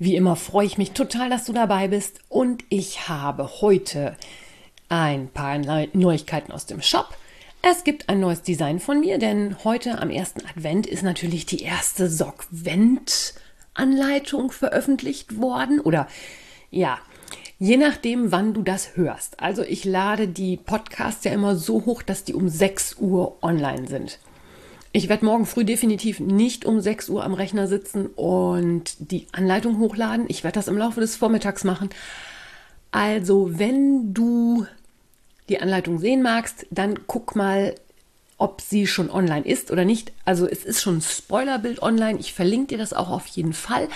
Wie immer freue ich mich total, dass du dabei bist und ich habe heute ein paar Neuigkeiten aus dem Shop. Es gibt ein neues Design von mir, denn heute am ersten Advent ist natürlich die erste Sockvent-Anleitung veröffentlicht worden. Oder ja, je nachdem, wann du das hörst. Also ich lade die Podcasts ja immer so hoch, dass die um 6 Uhr online sind. Ich werde morgen früh definitiv nicht um 6 Uhr am Rechner sitzen und die Anleitung hochladen. Ich werde das im Laufe des Vormittags machen. Also, wenn du die Anleitung sehen magst, dann guck mal, ob sie schon online ist oder nicht. Also es ist schon ein Spoilerbild online. Ich verlinke dir das auch auf jeden Fall.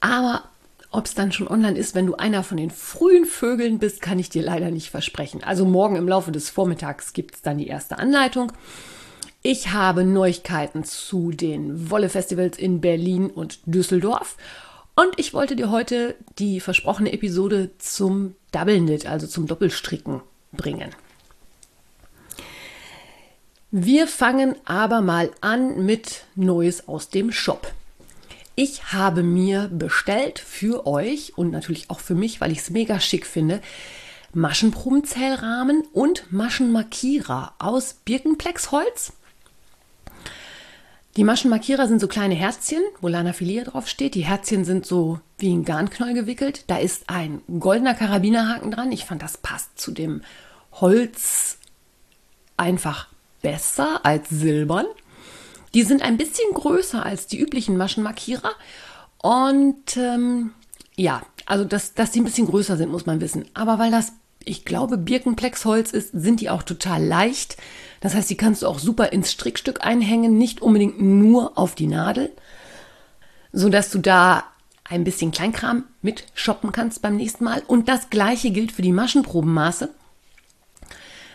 Aber ob es dann schon online ist, wenn du einer von den frühen Vögeln bist, kann ich dir leider nicht versprechen. Also morgen im Laufe des Vormittags gibt es dann die erste Anleitung. Ich habe Neuigkeiten zu den Wolle-Festivals in Berlin und Düsseldorf. Und ich wollte dir heute die versprochene Episode zum Double Knit, also zum Doppelstricken, bringen. Wir fangen aber mal an mit Neues aus dem Shop. Ich habe mir bestellt für euch und natürlich auch für mich, weil ich es mega schick finde, Maschenprobenzählrahmen und Maschenmarkierer aus Birkenplexholz die Maschenmarkierer sind so kleine Herzchen, wo Lana Filia draufsteht. Die Herzchen sind so wie ein Garnknäuel gewickelt. Da ist ein goldener Karabinerhaken dran. Ich fand, das passt zu dem Holz einfach besser als silbern. Die sind ein bisschen größer als die üblichen Maschenmarkierer. Und ähm, ja, also dass, dass die ein bisschen größer sind, muss man wissen. Aber weil das, ich glaube, Birkenplexholz ist, sind die auch total leicht. Das heißt, die kannst du auch super ins Strickstück einhängen, nicht unbedingt nur auf die Nadel, sodass du da ein bisschen Kleinkram mit shoppen kannst beim nächsten Mal. Und das gleiche gilt für die Maschenprobenmaße.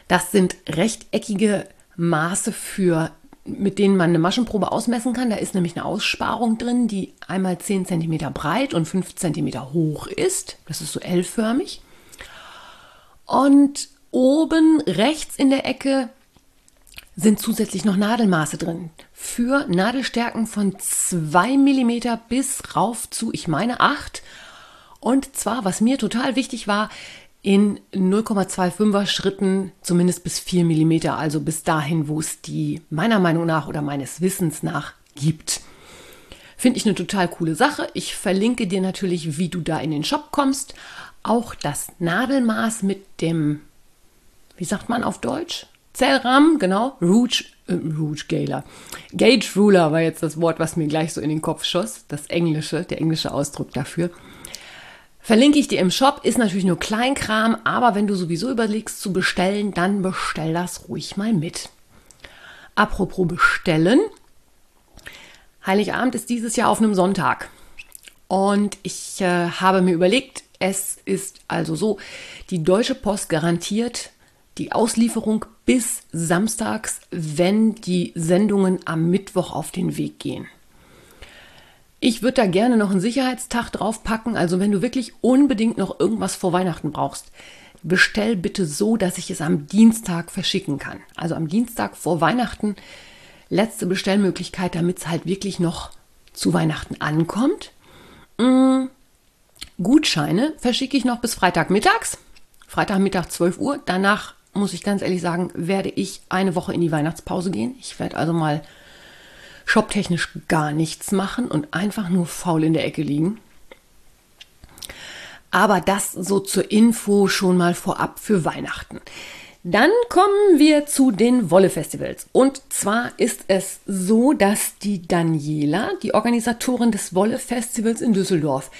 Das sind rechteckige Maße für mit denen man eine Maschenprobe ausmessen kann. Da ist nämlich eine Aussparung drin, die einmal 10 cm breit und 5 cm hoch ist. Das ist so L-förmig. Und oben rechts in der Ecke sind zusätzlich noch Nadelmaße drin. Für Nadelstärken von 2 mm bis rauf zu, ich meine, 8. Und zwar, was mir total wichtig war, in 0,25er Schritten zumindest bis 4 mm, also bis dahin, wo es die meiner Meinung nach oder meines Wissens nach gibt. Finde ich eine total coole Sache. Ich verlinke dir natürlich, wie du da in den Shop kommst. Auch das Nadelmaß mit dem, wie sagt man auf Deutsch? Zellrahmen, genau. Rouge, äh, Rouge Galer. Gauge Ruler war jetzt das Wort, was mir gleich so in den Kopf schoss. Das englische, der englische Ausdruck dafür. Verlinke ich dir im Shop, ist natürlich nur Kleinkram, aber wenn du sowieso überlegst zu bestellen, dann bestell das ruhig mal mit. Apropos bestellen. Heiligabend ist dieses Jahr auf einem Sonntag. Und ich äh, habe mir überlegt, es ist also so, die Deutsche Post garantiert die Auslieferung bis samstags, wenn die Sendungen am Mittwoch auf den Weg gehen. Ich würde da gerne noch einen Sicherheitstag draufpacken. Also wenn du wirklich unbedingt noch irgendwas vor Weihnachten brauchst, bestell bitte so, dass ich es am Dienstag verschicken kann. Also am Dienstag vor Weihnachten letzte Bestellmöglichkeit, damit es halt wirklich noch zu Weihnachten ankommt. Hm, Gutscheine verschicke ich noch bis Freitagmittags. Freitagmittag 12 Uhr. Danach muss ich ganz ehrlich sagen, werde ich eine Woche in die Weihnachtspause gehen. Ich werde also mal shoptechnisch gar nichts machen und einfach nur faul in der Ecke liegen. Aber das so zur Info schon mal vorab für Weihnachten. Dann kommen wir zu den Wolle-Festivals. Und zwar ist es so, dass die Daniela, die Organisatorin des Wolle-Festivals in Düsseldorf,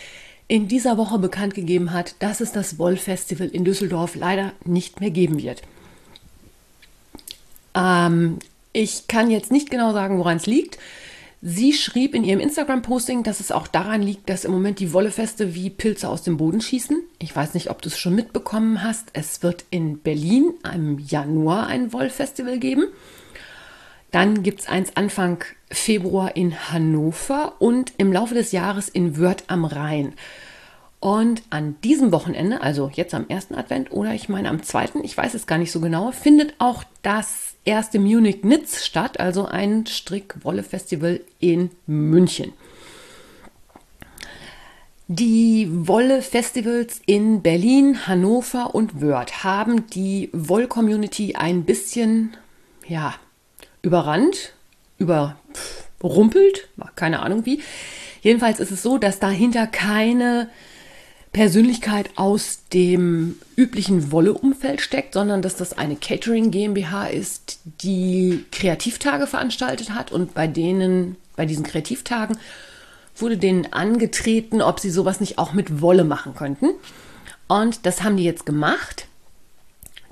in dieser Woche bekannt gegeben hat, dass es das Woll-Festival in Düsseldorf leider nicht mehr geben wird. Ähm, ich kann jetzt nicht genau sagen, woran es liegt. Sie schrieb in ihrem Instagram-Posting, dass es auch daran liegt, dass im Moment die Wollefeste wie Pilze aus dem Boden schießen. Ich weiß nicht, ob du es schon mitbekommen hast. Es wird in Berlin im Januar ein Wollfestival geben. Dann gibt es eins Anfang Februar in Hannover und im Laufe des Jahres in Wörth am Rhein. Und an diesem Wochenende, also jetzt am ersten Advent oder ich meine am zweiten, ich weiß es gar nicht so genau, findet auch das erste Munich Knits statt, also ein Strick-Wolle-Festival in München. Die Wolle-Festivals in Berlin, Hannover und Wörth haben die Woll-Community ein bisschen, ja, überrannt, überrumpelt, keine Ahnung wie. Jedenfalls ist es so, dass dahinter keine Persönlichkeit aus dem üblichen Wolle-Umfeld steckt, sondern dass das eine Catering GmbH ist, die Kreativtage veranstaltet hat und bei denen, bei diesen Kreativtagen wurde denen angetreten, ob sie sowas nicht auch mit Wolle machen könnten. Und das haben die jetzt gemacht.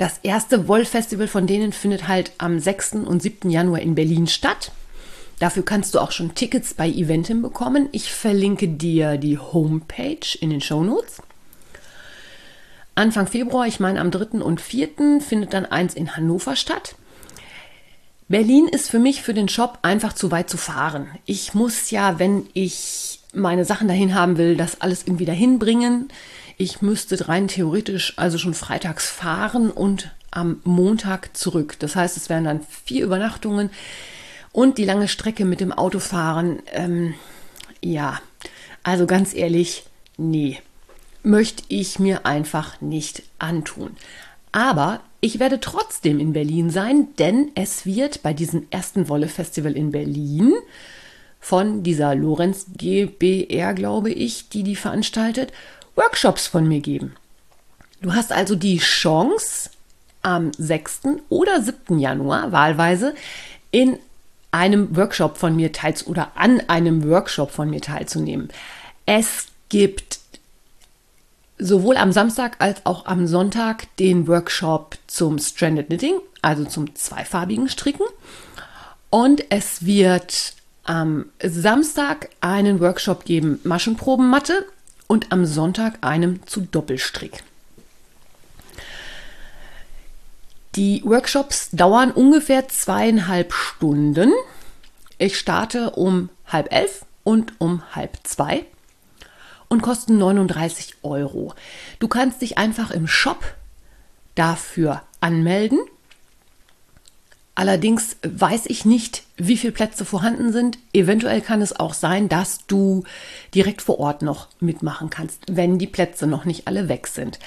Das erste Wollfestival von denen findet halt am 6. und 7. Januar in Berlin statt. Dafür kannst du auch schon Tickets bei Eventim bekommen. Ich verlinke dir die Homepage in den Show Notes. Anfang Februar, ich meine am 3. und 4. findet dann eins in Hannover statt. Berlin ist für mich für den Shop einfach zu weit zu fahren. Ich muss ja, wenn ich meine Sachen dahin haben will, das alles irgendwie dahin bringen. Ich müsste rein theoretisch also schon freitags fahren und am Montag zurück. Das heißt, es wären dann vier Übernachtungen. Und die lange Strecke mit dem Autofahren, ähm, ja, also ganz ehrlich, nee, möchte ich mir einfach nicht antun. Aber ich werde trotzdem in Berlin sein, denn es wird bei diesem ersten Wolle-Festival in Berlin von dieser Lorenz GBR, glaube ich, die die veranstaltet, Workshops von mir geben. Du hast also die Chance, am 6. oder 7. Januar wahlweise in einem Workshop von mir teils oder an einem Workshop von mir teilzunehmen. Es gibt sowohl am Samstag als auch am Sonntag den Workshop zum Stranded Knitting, also zum zweifarbigen Stricken. Und es wird am Samstag einen Workshop geben, Maschenprobenmatte und am Sonntag einen zu Doppelstrick. Die Workshops dauern ungefähr zweieinhalb Stunden. Ich starte um halb elf und um halb zwei und kosten 39 Euro. Du kannst dich einfach im Shop dafür anmelden. Allerdings weiß ich nicht, wie viele Plätze vorhanden sind. Eventuell kann es auch sein, dass du direkt vor Ort noch mitmachen kannst, wenn die Plätze noch nicht alle weg sind.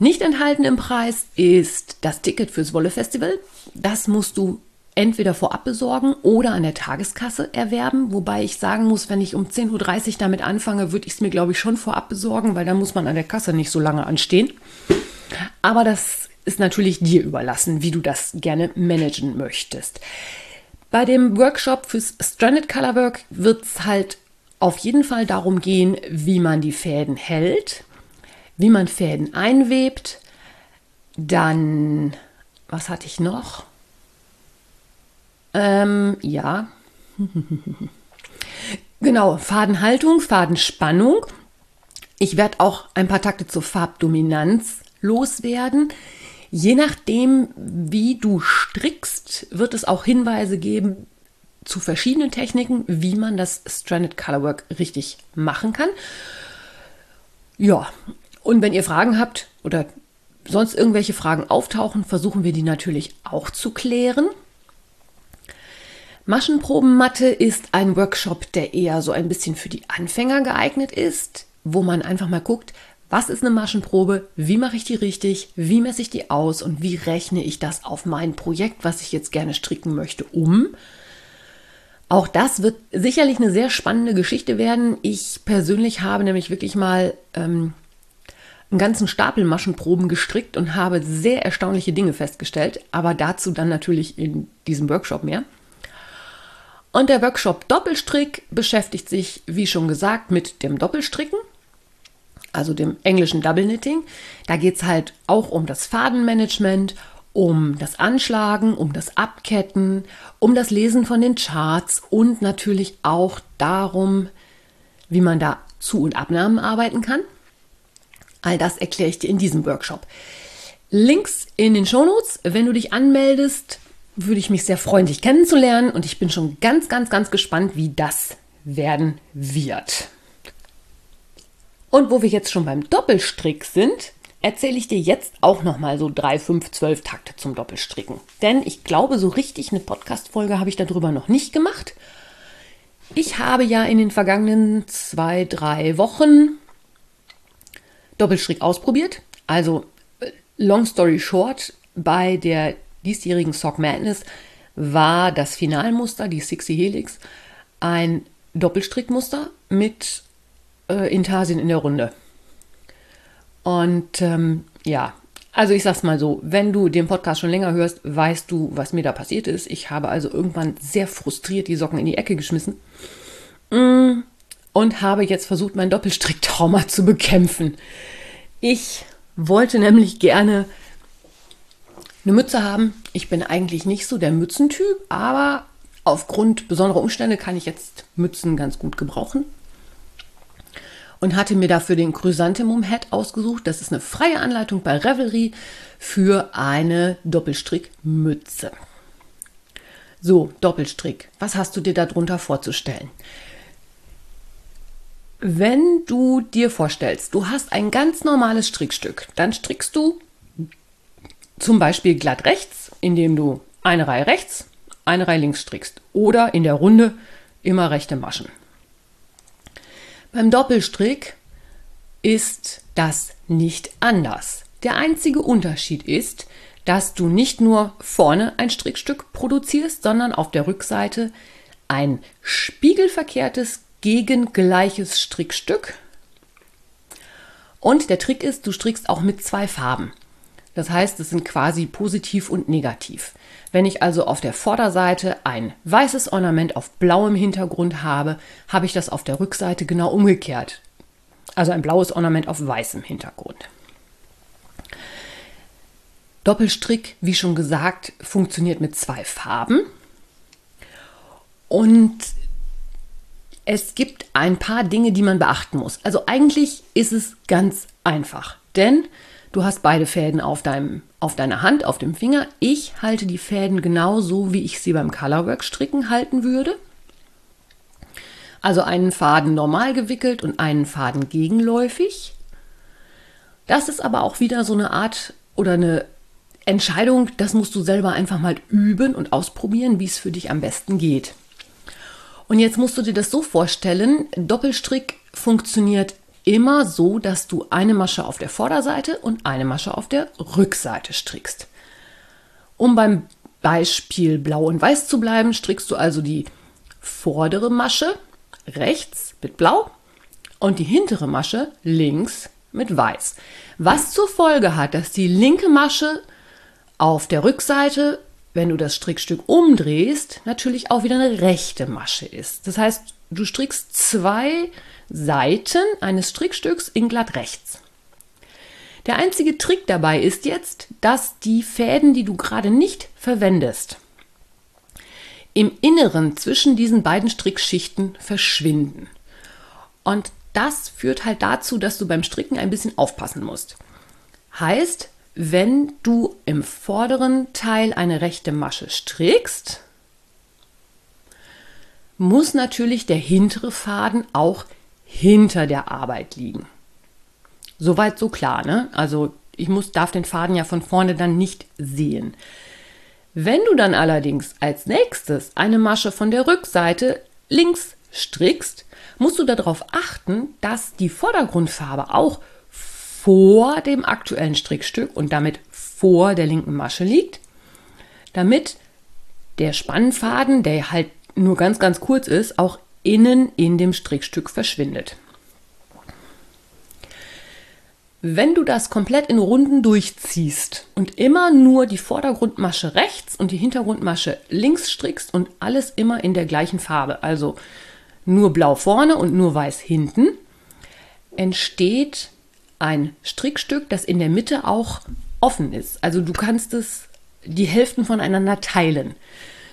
Nicht enthalten im Preis ist das Ticket fürs Wolle Festival. Das musst du entweder vorab besorgen oder an der Tageskasse erwerben. Wobei ich sagen muss, wenn ich um 10.30 Uhr damit anfange, würde ich es mir, glaube ich, schon vorab besorgen, weil dann muss man an der Kasse nicht so lange anstehen. Aber das ist natürlich dir überlassen, wie du das gerne managen möchtest. Bei dem Workshop fürs Stranded Colorwork wird es halt auf jeden Fall darum gehen, wie man die Fäden hält wie man Fäden einwebt. Dann, was hatte ich noch? Ähm, ja. genau, Fadenhaltung, Fadenspannung. Ich werde auch ein paar Takte zur Farbdominanz loswerden. Je nachdem, wie du strickst, wird es auch Hinweise geben zu verschiedenen Techniken, wie man das Stranded Colorwork richtig machen kann. Ja, und wenn ihr Fragen habt oder sonst irgendwelche Fragen auftauchen, versuchen wir die natürlich auch zu klären. Maschenprobenmatte ist ein Workshop, der eher so ein bisschen für die Anfänger geeignet ist, wo man einfach mal guckt, was ist eine Maschenprobe, wie mache ich die richtig, wie messe ich die aus und wie rechne ich das auf mein Projekt, was ich jetzt gerne stricken möchte, um. Auch das wird sicherlich eine sehr spannende Geschichte werden. Ich persönlich habe nämlich wirklich mal ähm, einen ganzen Stapel Maschenproben gestrickt und habe sehr erstaunliche Dinge festgestellt, aber dazu dann natürlich in diesem Workshop mehr. Und der Workshop Doppelstrick beschäftigt sich, wie schon gesagt, mit dem Doppelstricken, also dem englischen Double Knitting. Da geht es halt auch um das Fadenmanagement um das Anschlagen, um das Abketten, um das Lesen von den Charts und natürlich auch darum, wie man da Zu- und Abnahmen arbeiten kann. All das erkläre ich dir in diesem Workshop. Links in den Shownotes. Wenn du dich anmeldest, würde ich mich sehr freuen, dich kennenzulernen. Und ich bin schon ganz, ganz, ganz gespannt, wie das werden wird. Und wo wir jetzt schon beim Doppelstrick sind, erzähle ich dir jetzt auch noch mal so drei, fünf, zwölf Takte zum Doppelstricken. Denn ich glaube, so richtig eine Podcast-Folge habe ich darüber noch nicht gemacht. Ich habe ja in den vergangenen zwei, drei Wochen Doppelstrick ausprobiert. Also, äh, long story short, bei der diesjährigen Sock Madness war das Finalmuster, die Sixty Helix, ein Doppelstrickmuster mit äh, Intarsien in der Runde. Und ähm, ja, also ich sag's mal so, wenn du den Podcast schon länger hörst, weißt du, was mir da passiert ist. Ich habe also irgendwann sehr frustriert die Socken in die Ecke geschmissen mm, und habe jetzt versucht, mein Doppelstricktrauma zu bekämpfen. Ich wollte nämlich gerne eine Mütze haben. Ich bin eigentlich nicht so der Mützentyp, aber aufgrund besonderer Umstände kann ich jetzt Mützen ganz gut gebrauchen und hatte mir dafür den Chrysanthemum Hat ausgesucht. Das ist eine freie Anleitung bei Revelry für eine Doppelstrickmütze. So, Doppelstrick. Was hast du dir darunter vorzustellen? Wenn du dir vorstellst, du hast ein ganz normales Strickstück, dann strickst du zum Beispiel glatt rechts, indem du eine Reihe rechts, eine Reihe links strickst oder in der Runde immer rechte Maschen. Beim Doppelstrick ist das nicht anders. Der einzige Unterschied ist, dass du nicht nur vorne ein Strickstück produzierst, sondern auf der Rückseite ein spiegelverkehrtes gegengleiches Strickstück. Und der Trick ist, du strickst auch mit zwei Farben. Das heißt, es sind quasi positiv und negativ. Wenn ich also auf der Vorderseite ein weißes Ornament auf blauem Hintergrund habe, habe ich das auf der Rückseite genau umgekehrt. Also ein blaues Ornament auf weißem Hintergrund. Doppelstrick, wie schon gesagt, funktioniert mit zwei Farben. Und es gibt ein paar Dinge, die man beachten muss. Also eigentlich ist es ganz einfach, denn Du hast beide Fäden auf, deinem, auf deiner Hand, auf dem Finger. Ich halte die Fäden genauso, wie ich sie beim Colorwork stricken halten würde. Also einen Faden normal gewickelt und einen Faden gegenläufig. Das ist aber auch wieder so eine Art oder eine Entscheidung, das musst du selber einfach mal üben und ausprobieren, wie es für dich am besten geht. Und jetzt musst du dir das so vorstellen, Doppelstrick funktioniert immer so, dass du eine Masche auf der Vorderseite und eine Masche auf der Rückseite strickst. Um beim Beispiel Blau und Weiß zu bleiben, strickst du also die vordere Masche rechts mit Blau und die hintere Masche links mit Weiß. Was zur Folge hat, dass die linke Masche auf der Rückseite, wenn du das Strickstück umdrehst, natürlich auch wieder eine rechte Masche ist. Das heißt, du strickst zwei Seiten eines Strickstücks in glatt rechts. Der einzige Trick dabei ist jetzt, dass die Fäden, die du gerade nicht verwendest, im Inneren zwischen diesen beiden Strickschichten verschwinden. Und das führt halt dazu, dass du beim Stricken ein bisschen aufpassen musst. Heißt, wenn du im vorderen Teil eine rechte Masche strickst, muss natürlich der hintere Faden auch hinter der Arbeit liegen. Soweit so klar, ne? Also ich muss, darf den Faden ja von vorne dann nicht sehen. Wenn du dann allerdings als nächstes eine Masche von der Rückseite links strickst, musst du darauf achten, dass die Vordergrundfarbe auch vor dem aktuellen Strickstück und damit vor der linken Masche liegt, damit der Spannfaden, der halt nur ganz, ganz kurz ist, auch innen in dem Strickstück verschwindet. Wenn du das komplett in Runden durchziehst und immer nur die Vordergrundmasche rechts und die Hintergrundmasche links strickst und alles immer in der gleichen Farbe, also nur blau vorne und nur weiß hinten, entsteht ein Strickstück, das in der Mitte auch offen ist. Also du kannst es die Hälften voneinander teilen.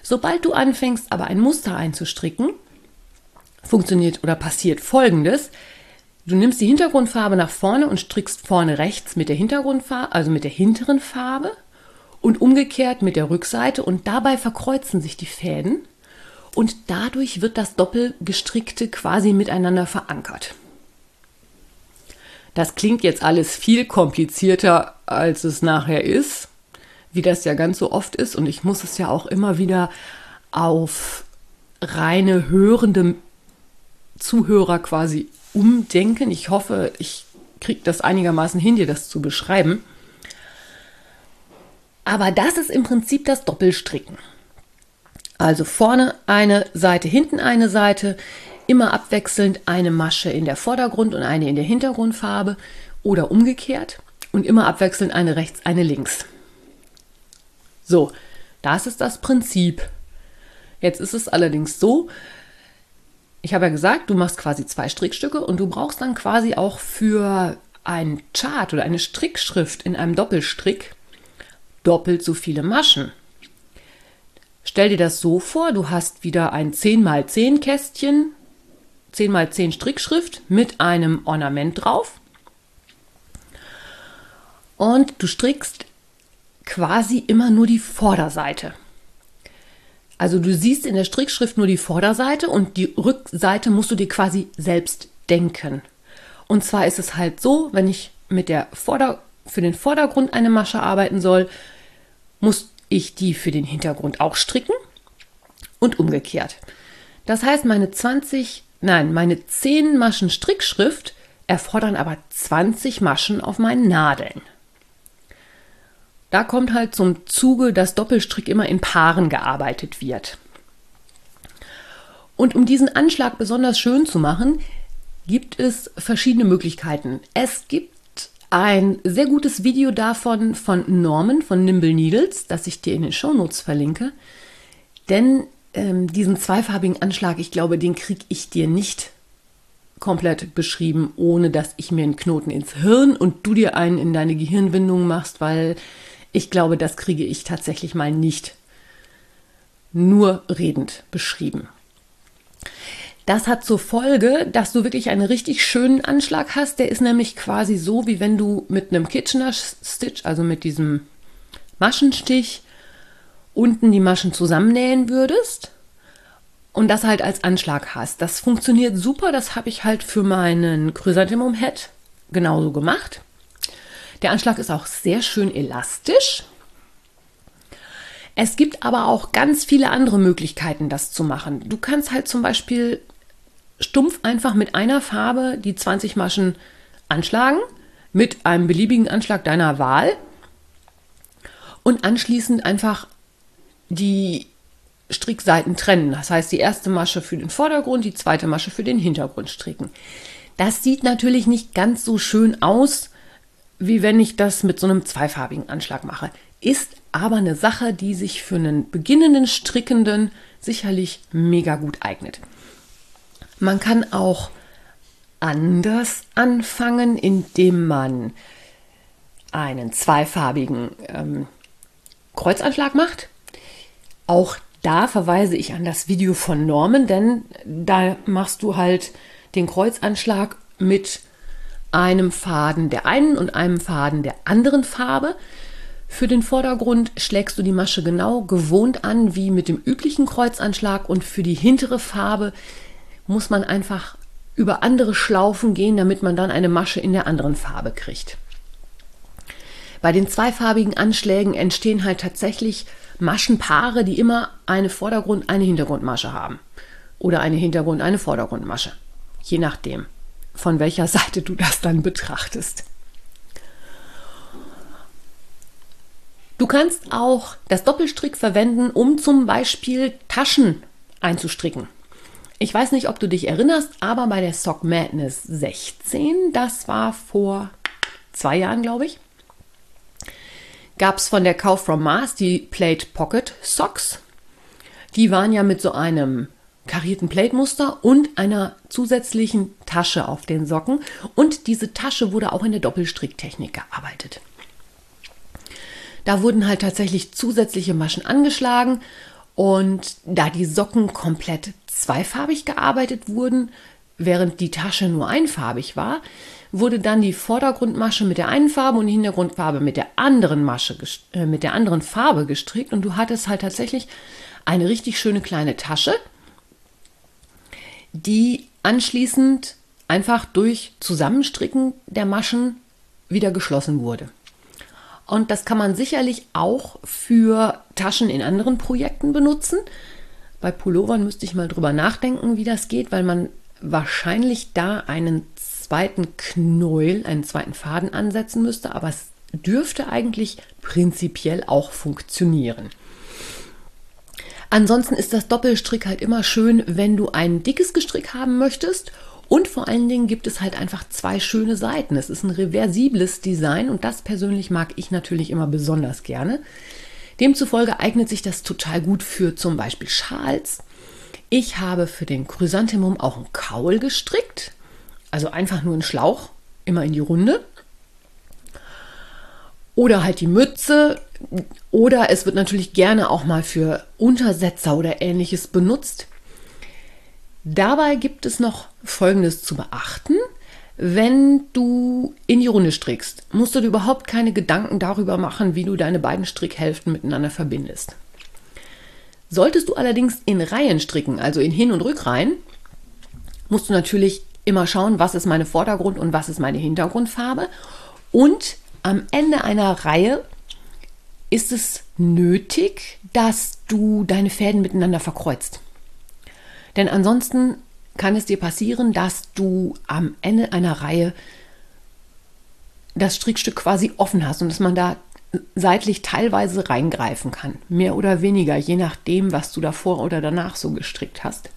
Sobald du anfängst, aber ein Muster einzustricken, funktioniert oder passiert folgendes. Du nimmst die Hintergrundfarbe nach vorne und strickst vorne rechts mit der Hintergrundfarbe, also mit der hinteren Farbe und umgekehrt mit der Rückseite und dabei verkreuzen sich die Fäden und dadurch wird das Doppelgestrickte quasi miteinander verankert. Das klingt jetzt alles viel komplizierter, als es nachher ist, wie das ja ganz so oft ist und ich muss es ja auch immer wieder auf reine hörende Zuhörer quasi umdenken. Ich hoffe, ich kriege das einigermaßen hin, dir das zu beschreiben. Aber das ist im Prinzip das Doppelstricken. Also vorne eine Seite, hinten eine Seite, immer abwechselnd eine Masche in der Vordergrund und eine in der Hintergrundfarbe oder umgekehrt und immer abwechselnd eine rechts, eine links. So, das ist das Prinzip. Jetzt ist es allerdings so, ich habe ja gesagt, du machst quasi zwei Strickstücke und du brauchst dann quasi auch für ein Chart oder eine Strickschrift in einem Doppelstrick doppelt so viele Maschen. Stell dir das so vor, du hast wieder ein 10x10 Kästchen, 10x10 Strickschrift mit einem Ornament drauf. Und du strickst quasi immer nur die Vorderseite. Also du siehst in der Strickschrift nur die Vorderseite und die Rückseite musst du dir quasi selbst denken. Und zwar ist es halt so, wenn ich mit der Vorder für den Vordergrund eine Masche arbeiten soll, muss ich die für den Hintergrund auch stricken und umgekehrt. Das heißt, meine 20, nein, meine 10 Maschen Strickschrift erfordern aber 20 Maschen auf meinen Nadeln. Da kommt halt zum Zuge, dass Doppelstrick immer in Paaren gearbeitet wird. Und um diesen Anschlag besonders schön zu machen, gibt es verschiedene Möglichkeiten. Es gibt ein sehr gutes Video davon von Norman von Nimble Needles, das ich dir in den Shownotes verlinke. Denn ähm, diesen zweifarbigen Anschlag, ich glaube, den kriege ich dir nicht komplett beschrieben, ohne dass ich mir einen Knoten ins Hirn und du dir einen in deine Gehirnwindung machst, weil ich glaube, das kriege ich tatsächlich mal nicht nur redend beschrieben. Das hat zur Folge, dass du wirklich einen richtig schönen Anschlag hast. Der ist nämlich quasi so, wie wenn du mit einem Kitchener Stitch, also mit diesem Maschenstich, unten die Maschen zusammennähen würdest und das halt als Anschlag hast. Das funktioniert super. Das habe ich halt für meinen Chrysanthemum Head genauso gemacht. Der Anschlag ist auch sehr schön elastisch. Es gibt aber auch ganz viele andere Möglichkeiten, das zu machen. Du kannst halt zum Beispiel stumpf einfach mit einer Farbe die 20 Maschen anschlagen, mit einem beliebigen Anschlag deiner Wahl und anschließend einfach die Strickseiten trennen. Das heißt, die erste Masche für den Vordergrund, die zweite Masche für den Hintergrund stricken. Das sieht natürlich nicht ganz so schön aus, wie wenn ich das mit so einem zweifarbigen Anschlag mache. Ist aber eine Sache, die sich für einen beginnenden Strickenden sicherlich mega gut eignet. Man kann auch anders anfangen, indem man einen zweifarbigen ähm, Kreuzanschlag macht. Auch da verweise ich an das Video von Norman, denn da machst du halt den Kreuzanschlag mit einem Faden der einen und einem Faden der anderen Farbe. Für den Vordergrund schlägst du die Masche genau gewohnt an wie mit dem üblichen Kreuzanschlag und für die hintere Farbe muss man einfach über andere Schlaufen gehen, damit man dann eine Masche in der anderen Farbe kriegt. Bei den zweifarbigen Anschlägen entstehen halt tatsächlich Maschenpaare, die immer eine Vordergrund-, eine Hintergrundmasche haben. Oder eine Hintergrund-, eine Vordergrundmasche. Je nachdem von welcher Seite du das dann betrachtest. Du kannst auch das Doppelstrick verwenden, um zum Beispiel Taschen einzustricken. Ich weiß nicht, ob du dich erinnerst, aber bei der Sock Madness 16, das war vor zwei Jahren, glaube ich, gab es von der Kauf from Mars die Plate Pocket Socks. Die waren ja mit so einem karierten Plate-Muster und einer zusätzlichen Tasche auf den Socken. Und diese Tasche wurde auch in der Doppelstricktechnik gearbeitet. Da wurden halt tatsächlich zusätzliche Maschen angeschlagen und da die Socken komplett zweifarbig gearbeitet wurden, während die Tasche nur einfarbig war, wurde dann die Vordergrundmasche mit der einen Farbe und die Hintergrundfarbe mit der anderen Masche, äh, mit der anderen Farbe gestrickt und du hattest halt tatsächlich eine richtig schöne kleine Tasche, die anschließend einfach durch Zusammenstricken der Maschen wieder geschlossen wurde. Und das kann man sicherlich auch für Taschen in anderen Projekten benutzen. Bei Pullovern müsste ich mal drüber nachdenken, wie das geht, weil man wahrscheinlich da einen zweiten Knäuel, einen zweiten Faden ansetzen müsste, aber es dürfte eigentlich prinzipiell auch funktionieren. Ansonsten ist das Doppelstrick halt immer schön, wenn du ein dickes Gestrick haben möchtest und vor allen Dingen gibt es halt einfach zwei schöne Seiten. Es ist ein reversibles Design und das persönlich mag ich natürlich immer besonders gerne. Demzufolge eignet sich das total gut für zum Beispiel Schals. Ich habe für den Chrysanthemum auch einen Kaul gestrickt. Also einfach nur einen Schlauch, immer in die Runde. Oder halt die Mütze. Oder es wird natürlich gerne auch mal für Untersetzer oder ähnliches benutzt. Dabei gibt es noch Folgendes zu beachten. Wenn du in die Runde strickst, musst du dir überhaupt keine Gedanken darüber machen, wie du deine beiden Strickhälften miteinander verbindest. Solltest du allerdings in Reihen stricken, also in Hin- und Rückreihen, musst du natürlich immer schauen, was ist meine Vordergrund- und was ist meine Hintergrundfarbe. Und am Ende einer Reihe ist es nötig, dass du deine Fäden miteinander verkreuzt. Denn ansonsten kann es dir passieren, dass du am Ende einer Reihe das Strickstück quasi offen hast und dass man da seitlich teilweise reingreifen kann. Mehr oder weniger, je nachdem, was du davor oder danach so gestrickt hast.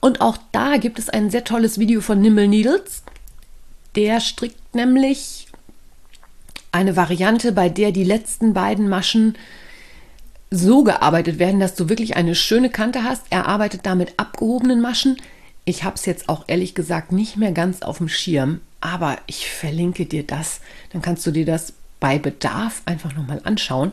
Und auch da gibt es ein sehr tolles Video von Nimble Needles. Der strickt nämlich eine Variante, bei der die letzten beiden Maschen so gearbeitet werden, dass du wirklich eine schöne Kante hast. Er arbeitet da mit abgehobenen Maschen. Ich habe es jetzt auch ehrlich gesagt nicht mehr ganz auf dem Schirm, aber ich verlinke dir das. Dann kannst du dir das bei Bedarf einfach nochmal anschauen.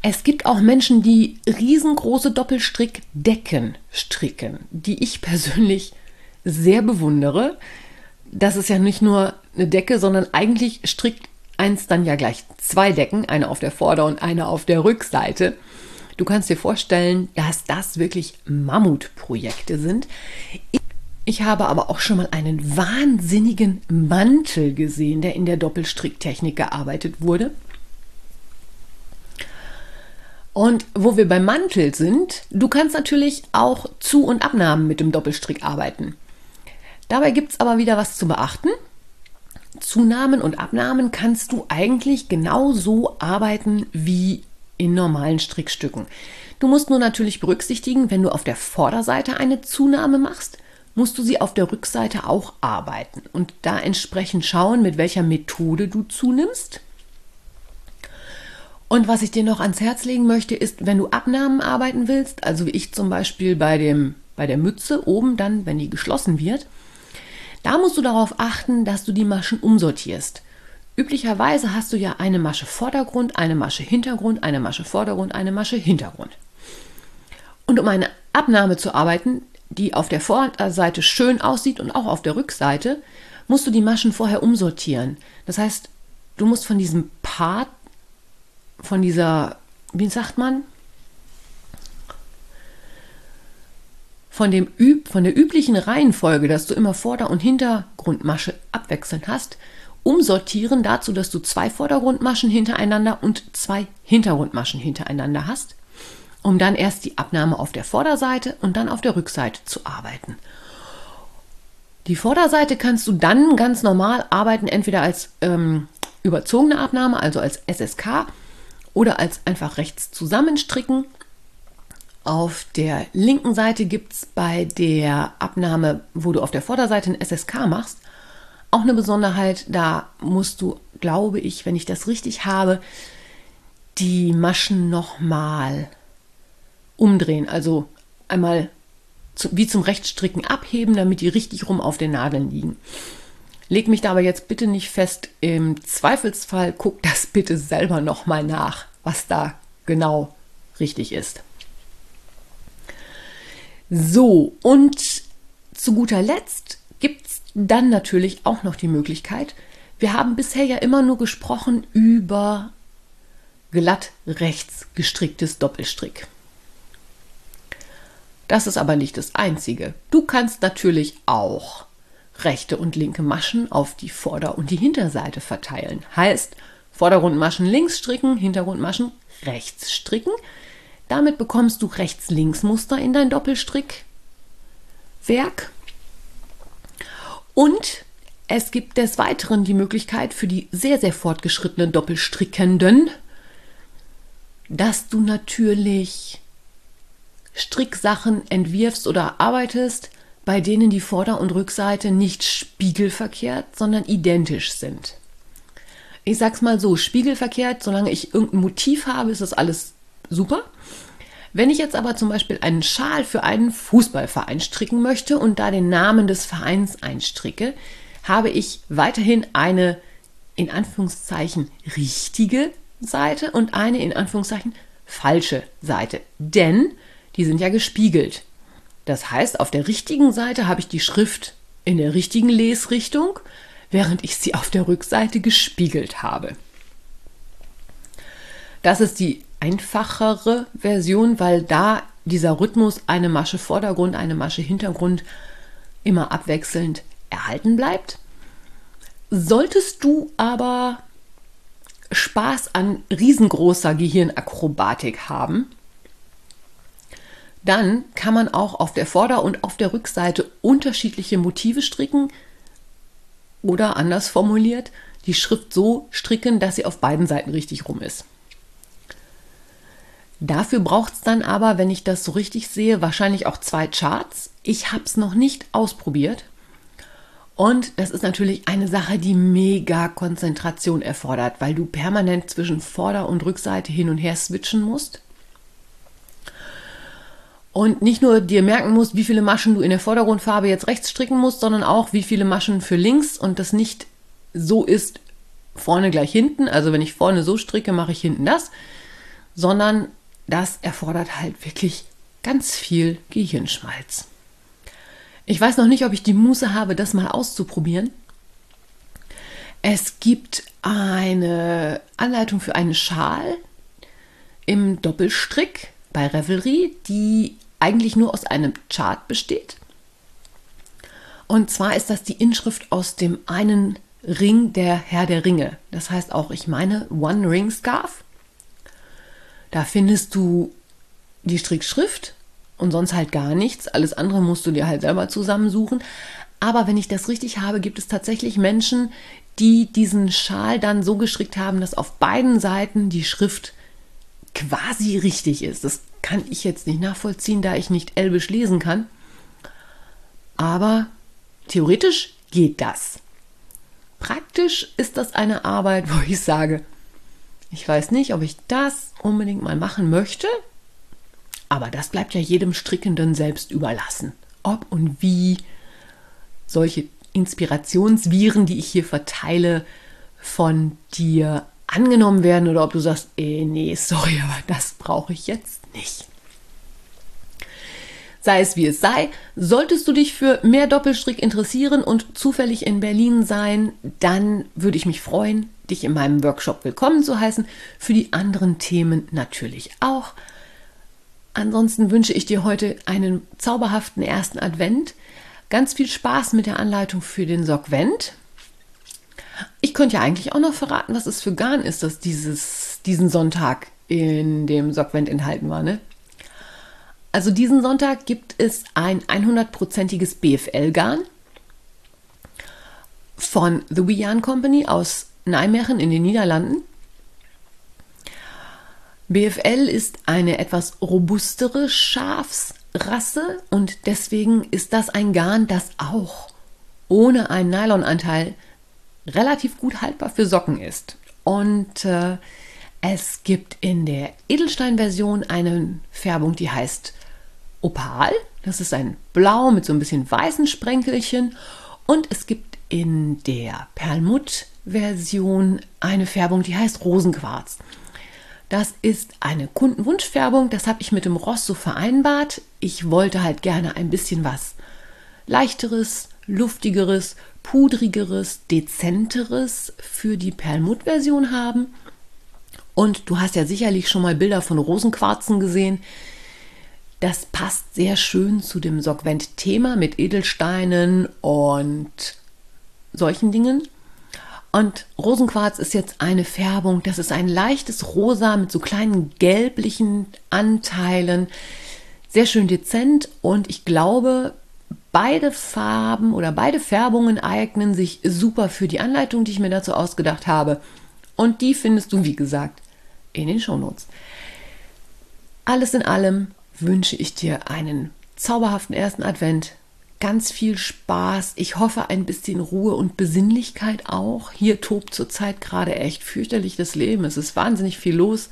Es gibt auch Menschen, die riesengroße Doppelstrickdecken stricken, die ich persönlich sehr bewundere. Das ist ja nicht nur eine Decke, sondern eigentlich strickt eins dann ja gleich zwei Decken, eine auf der Vorder- und eine auf der Rückseite. Du kannst dir vorstellen, dass das wirklich Mammutprojekte sind. Ich habe aber auch schon mal einen wahnsinnigen Mantel gesehen, der in der Doppelstricktechnik gearbeitet wurde. Und wo wir beim Mantel sind, du kannst natürlich auch Zu- und Abnahmen mit dem Doppelstrick arbeiten. Dabei gibt es aber wieder was zu beachten. Zunahmen und Abnahmen kannst du eigentlich genauso arbeiten wie in normalen Strickstücken. Du musst nur natürlich berücksichtigen, wenn du auf der Vorderseite eine Zunahme machst, musst du sie auf der Rückseite auch arbeiten und da entsprechend schauen, mit welcher Methode du zunimmst. Und was ich dir noch ans Herz legen möchte, ist, wenn du Abnahmen arbeiten willst, also wie ich zum Beispiel bei, dem, bei der Mütze oben dann, wenn die geschlossen wird, da musst du darauf achten, dass du die Maschen umsortierst. Üblicherweise hast du ja eine Masche Vordergrund, eine Masche Hintergrund, eine Masche Vordergrund, eine Masche Hintergrund. Und um eine Abnahme zu arbeiten, die auf der Vorderseite schön aussieht und auch auf der Rückseite, musst du die Maschen vorher umsortieren. Das heißt, du musst von diesem Part, von dieser, wie sagt man, von, dem, von der üblichen Reihenfolge, dass du immer Vorder- und Hintergrundmasche abwechselnd hast, umsortieren dazu, dass du zwei Vordergrundmaschen hintereinander und zwei Hintergrundmaschen hintereinander hast, um dann erst die Abnahme auf der Vorderseite und dann auf der Rückseite zu arbeiten. Die Vorderseite kannst du dann ganz normal arbeiten, entweder als ähm, überzogene Abnahme, also als SSK, oder als einfach rechts zusammenstricken auf der linken Seite gibt es bei der Abnahme, wo du auf der Vorderseite ein SSK machst, auch eine Besonderheit. Da musst du, glaube ich, wenn ich das richtig habe, die Maschen nochmal umdrehen. Also einmal zu, wie zum Rechtsstricken abheben, damit die richtig rum auf den Nadeln liegen. Leg mich da aber jetzt bitte nicht fest. Im Zweifelsfall guck das bitte selber nochmal nach, was da genau richtig ist. So, und zu guter Letzt gibt es dann natürlich auch noch die Möglichkeit, wir haben bisher ja immer nur gesprochen über glatt rechts gestricktes Doppelstrick. Das ist aber nicht das Einzige. Du kannst natürlich auch rechte und linke Maschen auf die Vorder- und die Hinterseite verteilen. Heißt, Vordergrundmaschen links stricken, Hintergrundmaschen rechts stricken. Damit bekommst du rechts-links-Muster in dein Doppelstrickwerk. Und es gibt des Weiteren die Möglichkeit für die sehr, sehr fortgeschrittenen Doppelstrickenden, dass du natürlich Stricksachen entwirfst oder arbeitest, bei denen die Vorder- und Rückseite nicht spiegelverkehrt, sondern identisch sind. Ich sag's mal so, spiegelverkehrt, solange ich irgendein Motiv habe, ist das alles super. Wenn ich jetzt aber zum Beispiel einen Schal für einen Fußballverein stricken möchte und da den Namen des Vereins einstricke, habe ich weiterhin eine in Anführungszeichen richtige Seite und eine in Anführungszeichen falsche Seite. Denn die sind ja gespiegelt. Das heißt, auf der richtigen Seite habe ich die Schrift in der richtigen Lesrichtung, während ich sie auf der Rückseite gespiegelt habe. Das ist die einfachere Version, weil da dieser Rhythmus eine Masche Vordergrund, eine Masche Hintergrund immer abwechselnd erhalten bleibt. Solltest du aber Spaß an riesengroßer Gehirnakrobatik haben, dann kann man auch auf der Vorder- und auf der Rückseite unterschiedliche Motive stricken oder anders formuliert, die Schrift so stricken, dass sie auf beiden Seiten richtig rum ist. Dafür braucht es dann aber, wenn ich das so richtig sehe, wahrscheinlich auch zwei Charts. Ich habe es noch nicht ausprobiert. Und das ist natürlich eine Sache, die mega Konzentration erfordert, weil du permanent zwischen Vorder- und Rückseite hin und her switchen musst und nicht nur dir merken musst, wie viele Maschen du in der Vordergrundfarbe jetzt rechts stricken musst, sondern auch wie viele Maschen für links und das nicht so ist vorne gleich hinten. Also wenn ich vorne so stricke, mache ich hinten das, sondern das erfordert halt wirklich ganz viel Gehirnschmalz. Ich weiß noch nicht, ob ich die Muße habe, das mal auszuprobieren. Es gibt eine Anleitung für einen Schal im Doppelstrick bei Revelry, die eigentlich nur aus einem Chart besteht. Und zwar ist das die Inschrift aus dem einen Ring der Herr der Ringe. Das heißt auch, ich meine, One Ring Scarf. Da findest du die Strickschrift und sonst halt gar nichts. Alles andere musst du dir halt selber zusammensuchen. Aber wenn ich das richtig habe, gibt es tatsächlich Menschen, die diesen Schal dann so gestrickt haben, dass auf beiden Seiten die Schrift quasi richtig ist. Das kann ich jetzt nicht nachvollziehen, da ich nicht Elbisch lesen kann. Aber theoretisch geht das. Praktisch ist das eine Arbeit, wo ich sage, ich weiß nicht, ob ich das unbedingt mal machen möchte, aber das bleibt ja jedem Strickenden selbst überlassen. Ob und wie solche Inspirationsviren, die ich hier verteile, von dir angenommen werden oder ob du sagst, eh, nee, sorry, aber das brauche ich jetzt nicht. Sei es wie es sei, solltest du dich für mehr Doppelstrick interessieren und zufällig in Berlin sein, dann würde ich mich freuen, dich in meinem Workshop willkommen zu heißen. Für die anderen Themen natürlich auch. Ansonsten wünsche ich dir heute einen zauberhaften ersten Advent. Ganz viel Spaß mit der Anleitung für den Sockvent. Ich könnte ja eigentlich auch noch verraten, was es für Garn ist, das dieses, diesen Sonntag in dem Sockvent enthalten war. Ne? Also diesen Sonntag gibt es ein 100%iges BFL-Garn von The Wee Yarn Company aus Nijmegen in den Niederlanden. BFL ist eine etwas robustere Schafsrasse und deswegen ist das ein Garn, das auch ohne einen Nylonanteil relativ gut haltbar für Socken ist. Und äh, es gibt in der Edelstein-Version eine Färbung, die heißt Opal. Das ist ein Blau mit so ein bisschen weißen Sprenkelchen. Und es gibt in der Perlmutt-Version eine Färbung, die heißt Rosenquarz. Das ist eine Kundenwunschfärbung, das habe ich mit dem Ross so vereinbart. Ich wollte halt gerne ein bisschen was leichteres, luftigeres, pudrigeres, dezenteres für die Perlmutt-Version haben. Und du hast ja sicherlich schon mal Bilder von Rosenquarzen gesehen. Das passt sehr schön zu dem Sorgvent-Thema mit Edelsteinen und solchen Dingen. Und Rosenquarz ist jetzt eine Färbung, das ist ein leichtes Rosa mit so kleinen gelblichen Anteilen. Sehr schön dezent und ich glaube, beide Farben oder beide Färbungen eignen sich super für die Anleitung, die ich mir dazu ausgedacht habe. Und die findest du, wie gesagt, in den Shownotes. Alles in allem wünsche ich dir einen zauberhaften ersten Advent, ganz viel Spaß. Ich hoffe ein bisschen Ruhe und Besinnlichkeit auch. Hier tobt zurzeit gerade echt fürchterlich das Leben. Es ist wahnsinnig viel los.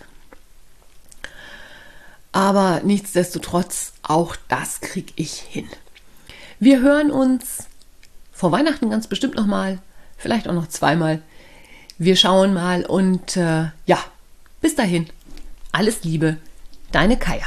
Aber nichtsdestotrotz, auch das kriege ich hin. Wir hören uns vor Weihnachten ganz bestimmt nochmal, vielleicht auch noch zweimal. Wir schauen mal und äh, ja, bis dahin. Alles Liebe, deine Kaya.